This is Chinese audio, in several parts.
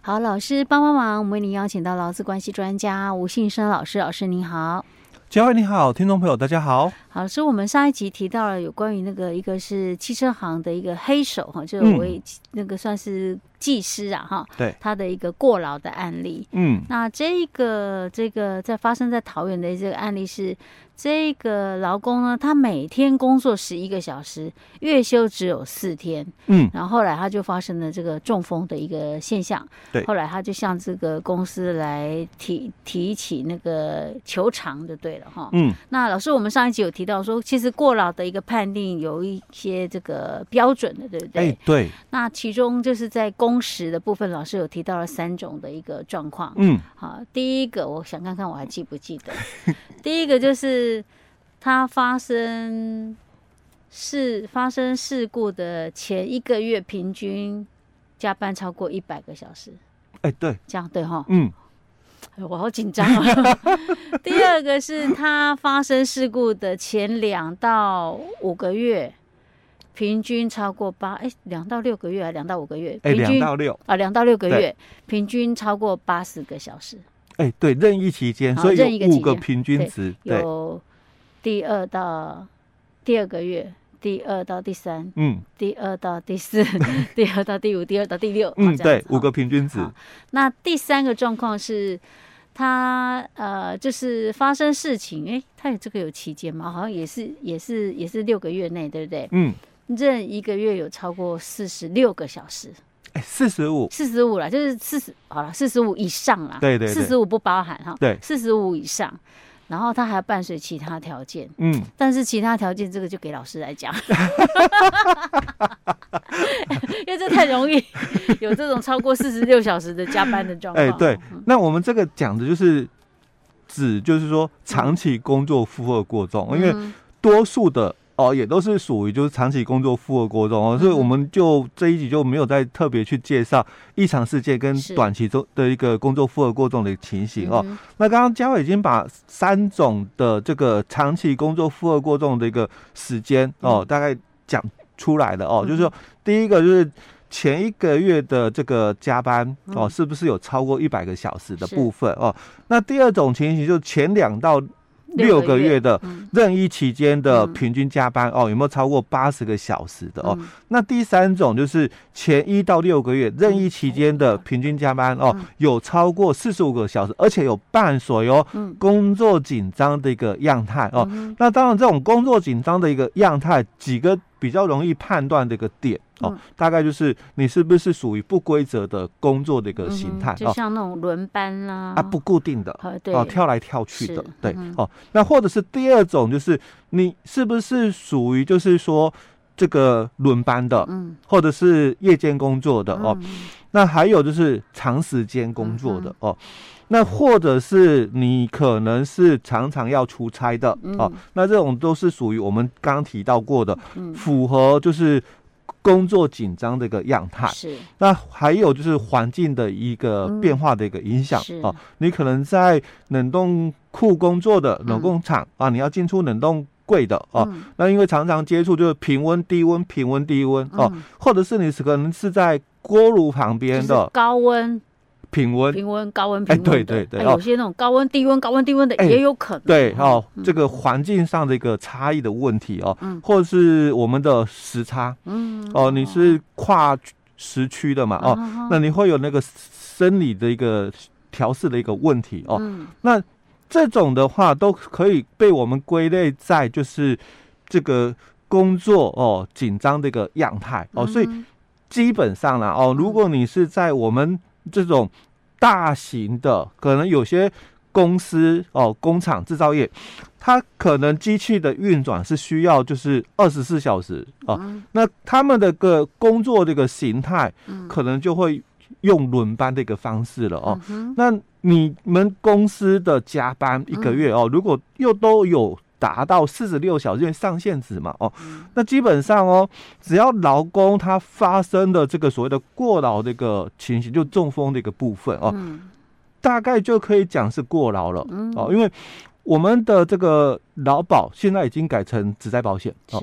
好，老师帮帮忙，我们为您邀请到劳资关系专家吴信生老师，老师您好。嘉惠你好，听众朋友大家好。好，所以我们上一集提到了有关于那个一个是汽车行的一个黑手哈，就是为那个算是技师啊哈，对、嗯，他的一个过劳的案例。嗯，那这个这个在发生在桃园的这个案例是。这个劳工呢，他每天工作十一个小时，月休只有四天。嗯，然后后来他就发生了这个中风的一个现象。对，后来他就向这个公司来提提起那个求偿就对了哈。嗯，那老师，我们上一集有提到说，其实过劳的一个判定有一些这个标准的，对不对？哎，对。那其中就是在工时的部分，老师有提到了三种的一个状况。嗯，好，第一个我想看看我还记不记得，第一个就是。是他发生事发生事故的前一个月，平均加班超过一百个小时。哎，对，这样对哈，嗯，我好紧张啊。第二个是他发生事故的前两到五个月，平均超过八哎，两到六个月还两到五个月，平均两到六啊，两到六个月，平均超过八十个小时。哎、欸，对，任意期间，所以有五个平均值，有第二到第二个月，第二到第三，嗯，第二到第四，第二到第五，第二到第六，嗯，对，五个平均值。那第三个状况是，他呃，就是发生事情，哎、欸，他有这个有期间吗？好像也是，也是，也是六个月内，对不对？嗯，任一个月有超过四十六个小时。哎四十五，四十五了，就是四十好了，四十五以上啦。对对，四十五不包含哈。对，四十五以上，然后他还要伴随其他条件。嗯，但是其他条件这个就给老师来讲，因为这太容易 有这种超过四十六小时的加班的状况。哎，对，那我们这个讲的就是指，就是说长期工作负荷过重，因为多数的。哦，也都是属于就是长期工作负荷过重哦，所以我们就这一集就没有再特别去介绍异常事件跟短期中的一个工作负荷过重的情形哦。那刚刚嘉伟已经把三种的这个长期工作负荷过重的一个时间哦，大概讲出来了哦，就是说第一个就是前一个月的这个加班哦，是不是有超过一百个小时的部分哦？那第二种情形就是前两到六个月的任意期间的平均加班哦，有没有超过八十个小时的哦？那第三种就是前一到六个月任意期间的平均加班哦，有超过四十五个小时，而且有伴随有工作紧张的一个样态哦。那当然，这种工作紧张的一个样态，几个比较容易判断的一个点。哦，大概就是你是不是属于不规则的工作的一个形态，就像那种轮班啦，啊，不固定的，哦，跳来跳去的，对，哦，那或者是第二种，就是你是不是属于就是说这个轮班的，嗯，或者是夜间工作的哦，那还有就是长时间工作的哦，那或者是你可能是常常要出差的哦，那这种都是属于我们刚刚提到过的，符合就是。工作紧张的一个样态，是那还有就是环境的一个变化的一个影响哦。你可能在冷冻库工作的冷冻厂啊，你要进出冷冻柜的哦。那因为常常接触就是平温、低温、平温、低温哦，或者是你是可能是在锅炉旁边的高温。平温、平温、高温、平温，哎，对对对，有些那种高温、低温、高温、低温的也有可能。对哦，这个环境上的一个差异的问题哦，或者是我们的时差，嗯，哦，你是跨时区的嘛，哦，那你会有那个生理的一个调试的一个问题哦，那这种的话都可以被我们归类在就是这个工作哦紧张的一个样态哦，所以基本上呢哦，如果你是在我们这种大型的，可能有些公司哦，工厂制造业，它可能机器的运转是需要就是二十四小时哦。那他们的个工作这个形态，可能就会用轮班的一个方式了哦。那你们公司的加班一个月哦，如果又都有。达到四十六小时，因为上限值嘛，哦，那基本上哦，只要劳工他发生的这个所谓的过劳这个情形，就中风的一个部分哦，大概就可以讲是过劳了哦，因为我们的这个劳保现在已经改成职灾保险哦，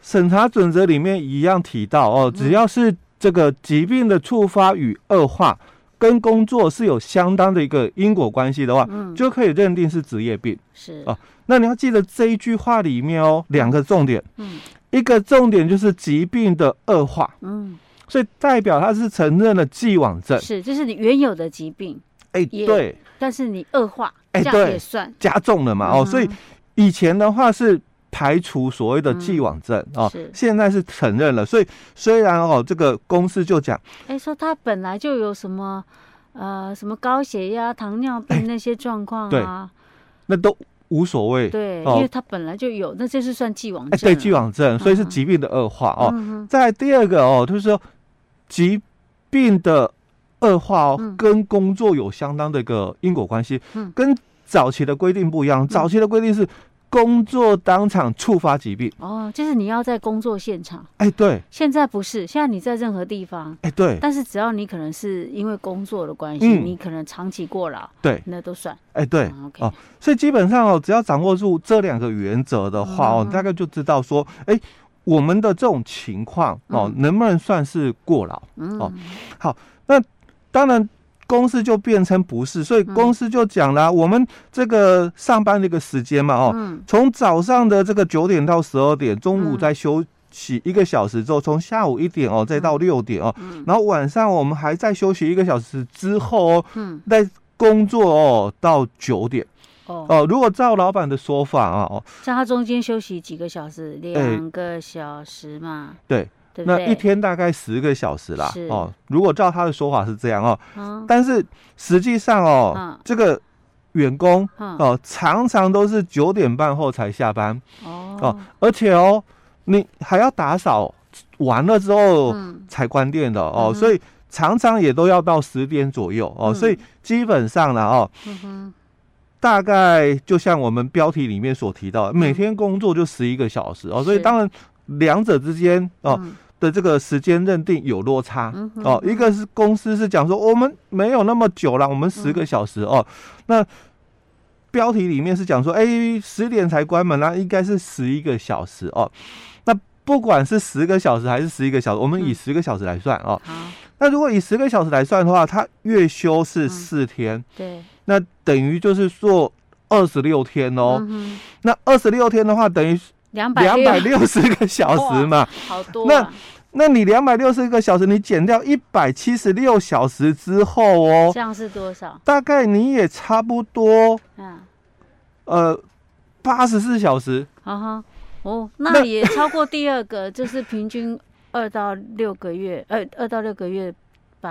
审查准则里面一样提到哦，只要是这个疾病的触发与恶化。跟工作是有相当的一个因果关系的话，嗯，就可以认定是职业病。是。啊，那你要记得这一句话里面哦，两个重点，嗯，一个重点就是疾病的恶化，嗯，所以代表他是承认了既往症，是，就是你原有的疾病，哎，对，但是你恶化，哎，对，也算。加重了嘛，哦，所以以前的话是。排除所谓的既往症啊，现在是承认了。所以虽然哦，这个公司就讲，哎，说他本来就有什么呃什么高血压、糖尿病那些状况啊，那都无所谓。对，因为他本来就有，那这是算既往症。对，既往症，所以是疾病的恶化哦。再第二个哦，就是说疾病的恶化哦，跟工作有相当的一个因果关系。嗯，跟早期的规定不一样，早期的规定是。工作当场触发疾病哦，就是你要在工作现场。哎，对，现在不是，现在你在任何地方。哎，对。但是只要你可能是因为工作的关系，你可能长期过劳，对，那都算。哎，对。哦，所以基本上哦，只要掌握住这两个原则的话哦，大概就知道说，哎，我们的这种情况哦，能不能算是过劳？哦，好，那当然。公司就变成不是，所以公司就讲了，我们这个上班的一个时间嘛，哦，从早上的这个九点到十二点，中午再休息一个小时之后，从下午一点哦，再到六点哦，然后晚上我们还再休息一个小时之后哦，再工作哦到九点。哦，如果照老板的说法啊，哦，像他中间休息几个小时，两个小时嘛，对。那一天大概十个小时啦，哦，如果照他的说法是这样哦，但是实际上哦，这个员工哦，常常都是九点半后才下班。哦，而且哦，你还要打扫完了之后才关店的哦，所以常常也都要到十点左右哦，所以基本上呢哦，大概就像我们标题里面所提到，每天工作就十一个小时哦，所以当然两者之间哦。的这个时间认定有落差哦，一个是公司是讲说我们没有那么久了，我们十个小时哦。那标题里面是讲说，哎，十点才关门，那应该是十一个小时哦。那不管是十个小时还是十一个小时，我们以十个小时来算哦。那如果以十个小时来算的话，他月休是四天，对，那等于就是做二十六天哦。那二十六天的话，等于。两百两百六十个小时嘛，好多。那那你两百六十个小时，你减掉一百七十六小时之后哦，这样是多少？大概你也差不多，嗯，呃，八十四小时。哈哈，哦，那也超过第二个，就是平均二到六个月，呃，二到六个月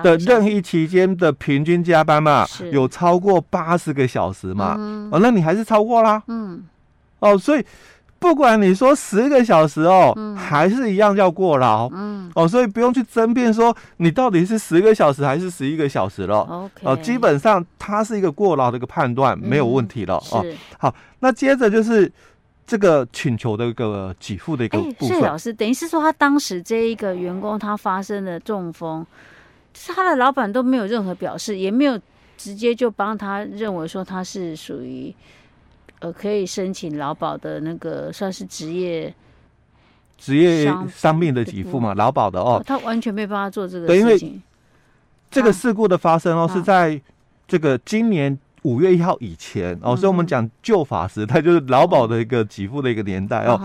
的任意期间的平均加班嘛，有超过八十个小时嘛？哦，那你还是超过啦。嗯，哦，所以。不管你说十个小时哦，嗯、还是一样叫过劳，嗯，哦，所以不用去争辩说你到底是十个小时还是十一个小时了，OK，哦，基本上它是一个过劳的一个判断，没有问题了，嗯、哦。好，那接着就是这个请求的一个给付的一个部分。谢老师，等于是说他当时这一个员工他发生了中风，是他的老板都没有任何表示，也没有直接就帮他认为说他是属于。呃，可以申请劳保的那个算是职业职业伤病的给付嘛？劳保的哦，他完全没办法做这个事情。这个事故的发生哦，是在这个今年五月一号以前哦，所以我们讲旧法时代就是劳保的一个给付的一个年代哦。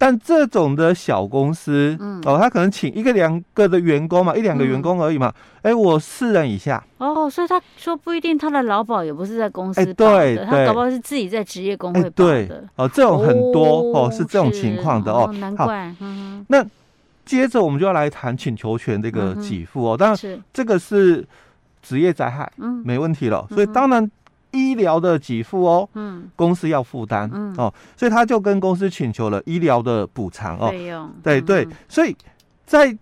但这种的小公司，嗯，哦，他可能请一个两个的员工嘛，一两个员工而已嘛，哎、嗯，我四人以下。哦，所以他说不一定他的劳保也不是在公司保的，欸、对对他搞不好是自己在职业工会保的。哦，这种很多哦，哦是这种情况的哦，哦。难怪。嗯、那接着我们就要来谈请求权这个给付哦，当然是这个是职业灾害，嗯，没问题了。所以当然。医疗的给付哦，嗯，公司要负担，嗯。哦，所以他就跟公司请求了医疗的补偿哦，费用，对对，所以在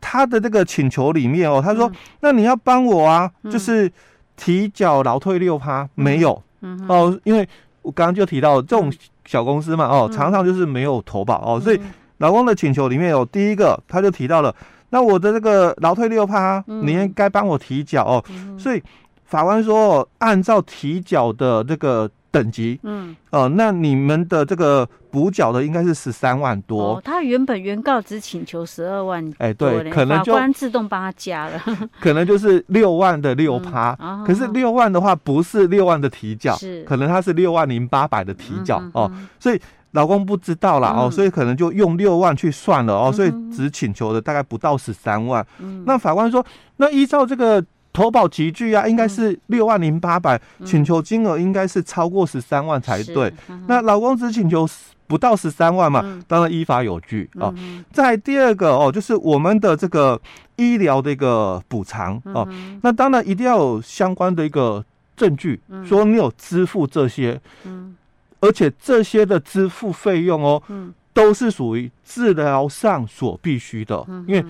他的这个请求里面哦，他说，那你要帮我啊，就是提缴劳退六趴，没有，嗯哦，因为我刚刚就提到这种小公司嘛，哦，常常就是没有投保哦，所以老公的请求里面有第一个，他就提到了，那我的这个劳退六趴，你应该帮我提缴哦，所以。法官说，按照提缴的这个等级，嗯，哦，那你们的这个补缴的应该是十三万多。哦，他原本原告只请求十二万，哎，对，可能就法官自动帮他加了，可能就是六万的六趴。可是六万的话，不是六万的提缴，是可能他是六万零八百的提缴、嗯、哦，所以老公不知道啦、嗯、哦，所以可能就用六万去算了哦，所以只请求的大概不到十三万。嗯，那法官说，那依照这个。投保集聚啊，应该是六万零八百，请求金额应该是超过十三万才对。嗯、那老公只请求不到十三万嘛，嗯、当然依法有据啊。嗯、再第二个哦，就是我们的这个医疗的一个补偿哦，嗯、那当然一定要有相关的一个证据，嗯、说你有支付这些，嗯、而且这些的支付费用哦，嗯、都是属于治疗上所必须的，嗯、因为。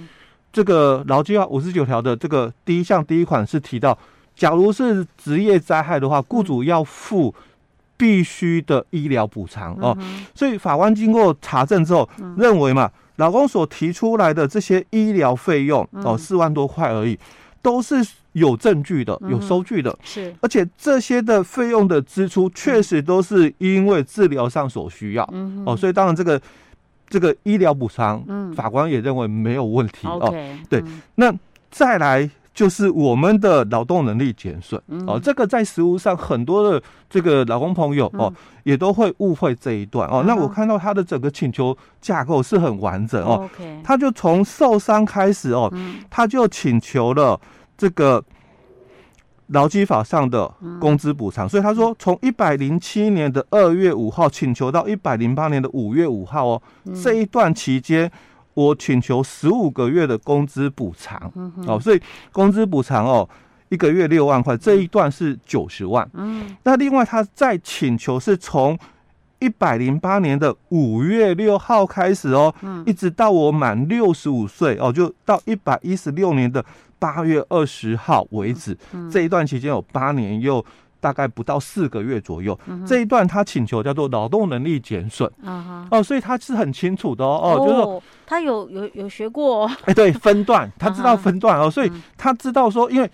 这个劳基法五十九条的这个第一项第一款是提到，假如是职业灾害的话，雇主要付必须的医疗补偿哦。嗯、所以法官经过查证之后，认为嘛，老公所提出来的这些医疗费用哦，四万多块而已，都是有证据的、有收据的。是，而且这些的费用的支出确实都是因为治疗上所需要。嗯，哦，所以当然这个。这个医疗补偿，嗯，法官也认为没有问题哦。对，那再来就是我们的劳动能力减损哦，这个在实务上很多的这个劳工朋友哦，也都会误会这一段哦。那我看到他的整个请求架构是很完整哦，他就从受伤开始哦，他就请求了这个。劳基法上的工资补偿，所以他说从一百零七年的二月五号请求到一百零八年的五月五号哦，这一段期间我请求十五个月的工资补偿。哦，所以工资补偿哦一个月六万块，这一段是九十万。嗯，那另外他再请求是从一百零八年的五月六号开始哦，一直到我满六十五岁哦，就到一百一十六年的。八月二十号为止，嗯、这一段期间有八年又大概不到四个月左右。嗯、这一段他请求叫做劳动能力减损。哦，所以他是很清楚的哦，哦，就是说他有有有学过。哎，对，分段，他知道分段哦，所以他知道说，因为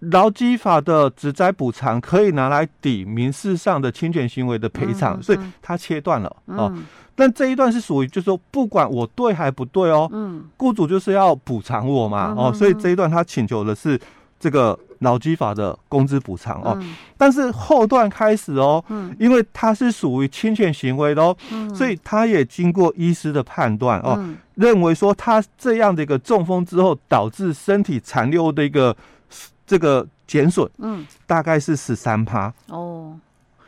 劳基法的职灾补偿可以拿来抵民事上的侵权行为的赔偿，所以他切断了哦。嗯但这一段是属于，就是说，不管我对还不对哦，嗯，雇主就是要补偿我嘛，哦，所以这一段他请求的是这个劳基法的工资补偿哦，但是后段开始哦，嗯，因为他是属于侵权行为的哦，所以他也经过医师的判断哦，认为说他这样的一个中风之后导致身体残留的一个这个减损，嗯，大概是十三趴。哦，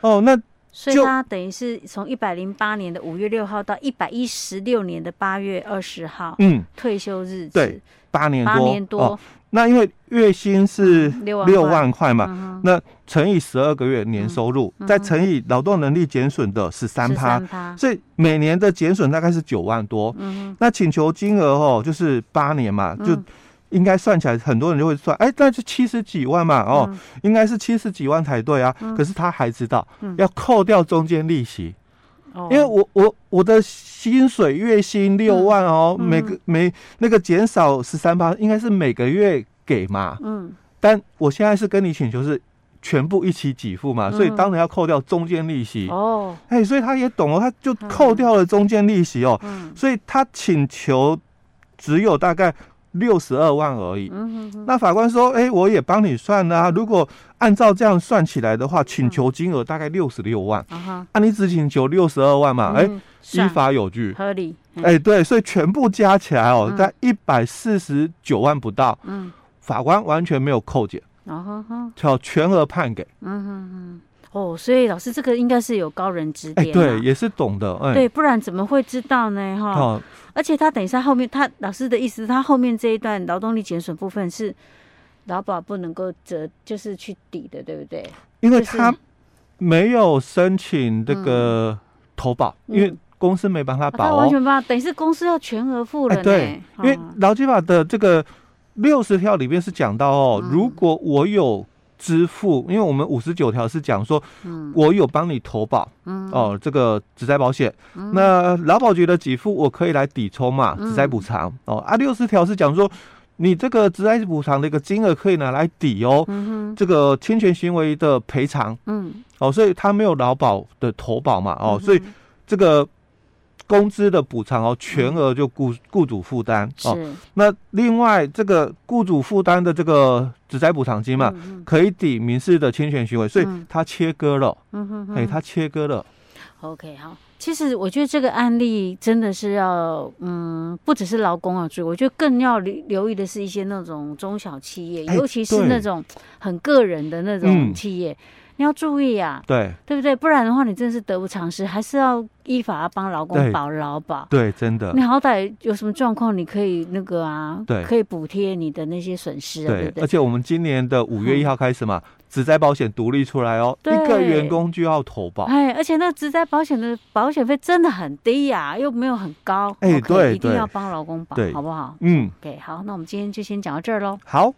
哦，那。所以他等于是从一百零八年的五月六号到一百一十六年的八月二十号，嗯，退休日子对，八年多，八年多。哦，那因为月薪是六万块嘛，嗯、那乘以十二个月年收入，嗯、再乘以劳动能力减损的十三趴，所以每年的减损大概是九万多。嗯哼，那请求金额哦，就是八年嘛，就。嗯应该算起来，很多人就会算，哎，那就七十几万嘛，哦，嗯、应该是七十几万才对啊。嗯、可是他还知道、嗯、要扣掉中间利息，哦、因为我我我的薪水月薪六万哦，嗯、每个每那个减少十三八，应该是每个月给嘛。嗯，但我现在是跟你请求是全部一起给付嘛，嗯、所以当然要扣掉中间利息。哦，哎，所以他也懂哦，他就扣掉了中间利息哦，嗯、所以他请求只有大概。六十二万而已。嗯、哼哼，那法官说：“哎、欸，我也帮你算啦啊。如果按照这样算起来的话，请求金额大概六十六万。啊，你只请求六十二万嘛？哎、嗯欸，依法有据，合理。哎、欸，对，所以全部加起来哦，在一百四十九万不到。嗯，法官完全没有扣减。嗯哼哼，叫全额判给。嗯哼哼。哦，所以老师这个应该是有高人指点、啊，对，也是懂的，哎、对，不然怎么会知道呢？哈，哦、而且他等一下后面，他老师的意思，他后面这一段劳动力减损部分是劳保不能够折，就是去抵的，对不对？因为他没有申请这个投保，嗯、因为公司没帮他保、哦，他完全帮，等于是公司要全额付了呢。对，因为劳基法的这个六十条里面是讲到哦，嗯、如果我有。支付，因为我们五十九条是讲说，我有帮你投保，嗯、哦，这个职灾保险，嗯、那劳保局的给付我可以来抵充嘛，职灾补偿，哦，啊，六十条是讲说，你这个职灾补偿的一个金额可以拿来抵哦，嗯、这个侵权行为的赔偿，嗯，哦，所以他没有劳保的投保嘛，哦，所以这个工资的补偿哦，全额就雇雇主负担哦。那另外这个雇主负担的这个职灾补偿金嘛，可以抵民事的侵权行为，所以它切割了，嗯哼，哎，他切割了。OK，好。其实我觉得这个案例真的是要，嗯，不只是劳工要注意，我觉得更要留留意的是一些那种中小企业，尤其是那种很个人的那种企业，你要注意啊，对，对不对？不然的话，你真的是得不偿失，还是要依法要帮老公保劳保。对，真的。你好歹有什么状况，你可以那个啊，对，可以补贴你的那些损失，对不对？而且我们今年的五月一号开始嘛。职灾保险独立出来哦，一个员工就要投保。哎，而且那职灾保险的保险费真的很低呀，又没有很高。哎，对，一定要帮老公保，好不好？嗯，对，好，那我们今天就先讲到这儿喽。好。